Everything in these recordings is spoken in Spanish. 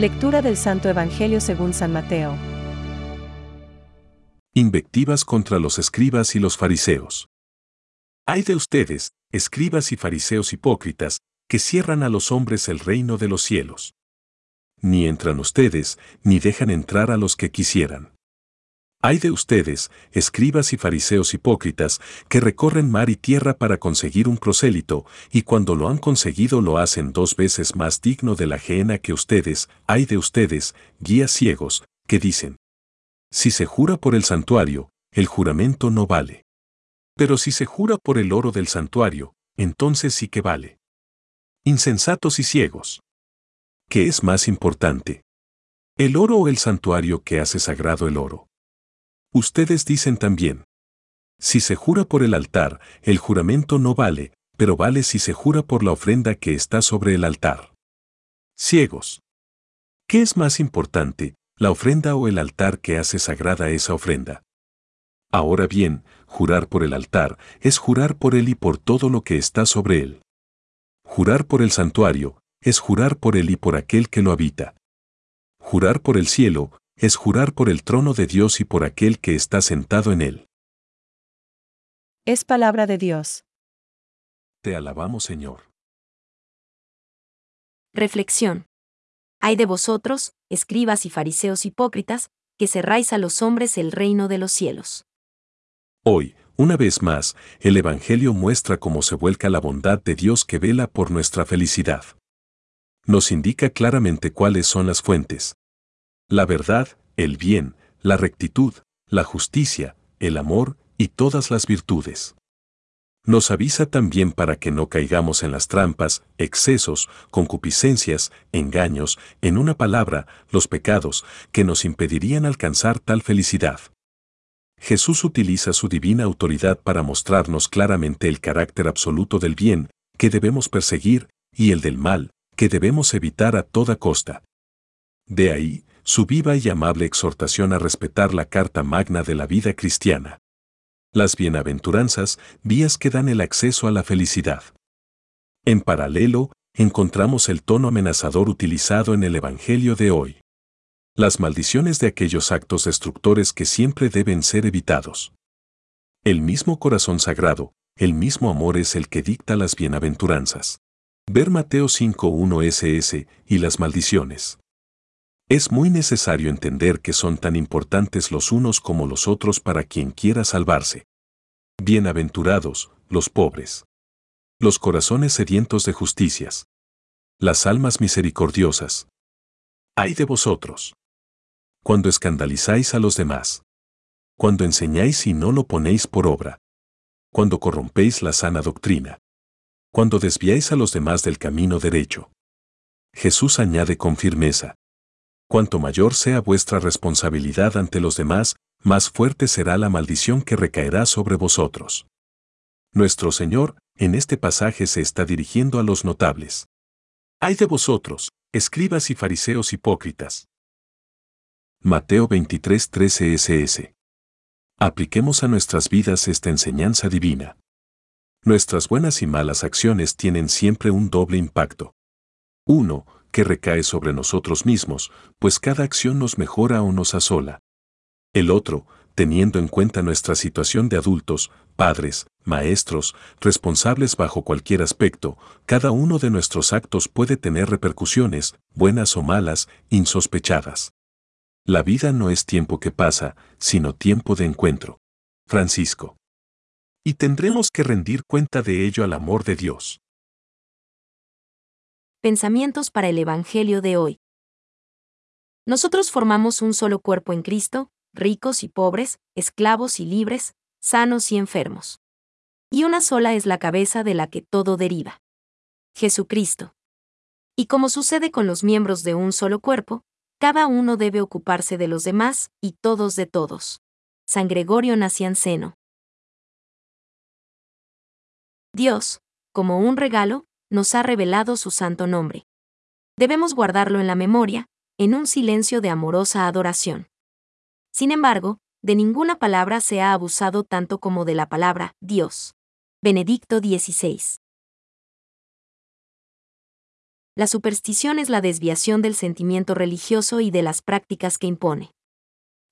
Lectura del Santo Evangelio según San Mateo. Invectivas contra los escribas y los fariseos. Hay de ustedes, escribas y fariseos hipócritas, que cierran a los hombres el reino de los cielos. Ni entran ustedes, ni dejan entrar a los que quisieran. Hay de ustedes, escribas y fariseos hipócritas, que recorren mar y tierra para conseguir un prosélito, y cuando lo han conseguido lo hacen dos veces más digno de la ajena que ustedes, hay de ustedes, guías ciegos, que dicen, si se jura por el santuario, el juramento no vale. Pero si se jura por el oro del santuario, entonces sí que vale. Insensatos y ciegos. ¿Qué es más importante? ¿El oro o el santuario que hace sagrado el oro? Ustedes dicen también, si se jura por el altar, el juramento no vale, pero vale si se jura por la ofrenda que está sobre el altar. Ciegos. ¿Qué es más importante, la ofrenda o el altar que hace sagrada esa ofrenda? Ahora bien, jurar por el altar es jurar por él y por todo lo que está sobre él. Jurar por el santuario es jurar por él y por aquel que lo habita. Jurar por el cielo es jurar por el trono de Dios y por aquel que está sentado en él. Es palabra de Dios. Te alabamos, Señor. Reflexión. Hay de vosotros, escribas y fariseos hipócritas, que cerráis a los hombres el reino de los cielos. Hoy, una vez más, el Evangelio muestra cómo se vuelca la bondad de Dios que vela por nuestra felicidad. Nos indica claramente cuáles son las fuentes, la verdad, el bien, la rectitud, la justicia, el amor y todas las virtudes. Nos avisa también para que no caigamos en las trampas, excesos, concupiscencias, engaños, en una palabra, los pecados, que nos impedirían alcanzar tal felicidad. Jesús utiliza su divina autoridad para mostrarnos claramente el carácter absoluto del bien, que debemos perseguir, y el del mal, que debemos evitar a toda costa. De ahí, su viva y amable exhortación a respetar la carta magna de la vida cristiana. Las bienaventuranzas, vías que dan el acceso a la felicidad. En paralelo, encontramos el tono amenazador utilizado en el Evangelio de hoy. Las maldiciones de aquellos actos destructores que siempre deben ser evitados. El mismo corazón sagrado, el mismo amor es el que dicta las bienaventuranzas. Ver Mateo 5.1 SS y las maldiciones. Es muy necesario entender que son tan importantes los unos como los otros para quien quiera salvarse. Bienaventurados, los pobres. Los corazones sedientos de justicias. Las almas misericordiosas. Ay de vosotros. Cuando escandalizáis a los demás. Cuando enseñáis y no lo ponéis por obra. Cuando corrompéis la sana doctrina. Cuando desviáis a los demás del camino derecho. Jesús añade con firmeza, Cuanto mayor sea vuestra responsabilidad ante los demás, más fuerte será la maldición que recaerá sobre vosotros. Nuestro Señor, en este pasaje se está dirigiendo a los notables. Hay de vosotros, escribas y fariseos hipócritas. Mateo 23:13 SS. Apliquemos a nuestras vidas esta enseñanza divina. Nuestras buenas y malas acciones tienen siempre un doble impacto. 1 que recae sobre nosotros mismos, pues cada acción nos mejora o nos asola. El otro, teniendo en cuenta nuestra situación de adultos, padres, maestros, responsables bajo cualquier aspecto, cada uno de nuestros actos puede tener repercusiones, buenas o malas, insospechadas. La vida no es tiempo que pasa, sino tiempo de encuentro. Francisco. Y tendremos que rendir cuenta de ello al amor de Dios. Pensamientos para el Evangelio de hoy. Nosotros formamos un solo cuerpo en Cristo, ricos y pobres, esclavos y libres, sanos y enfermos. Y una sola es la cabeza de la que todo deriva. Jesucristo. Y como sucede con los miembros de un solo cuerpo, cada uno debe ocuparse de los demás y todos de todos. San Gregorio Nacianceno. Dios, como un regalo, nos ha revelado su santo nombre. Debemos guardarlo en la memoria, en un silencio de amorosa adoración. Sin embargo, de ninguna palabra se ha abusado tanto como de la palabra Dios. Benedicto XVI. La superstición es la desviación del sentimiento religioso y de las prácticas que impone.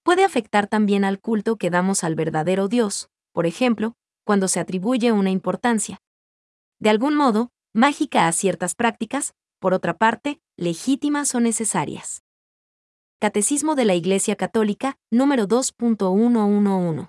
Puede afectar también al culto que damos al verdadero Dios, por ejemplo, cuando se atribuye una importancia. De algún modo, mágica a ciertas prácticas, por otra parte, legítimas o necesarias. Catecismo de la Iglesia Católica, número 2.111.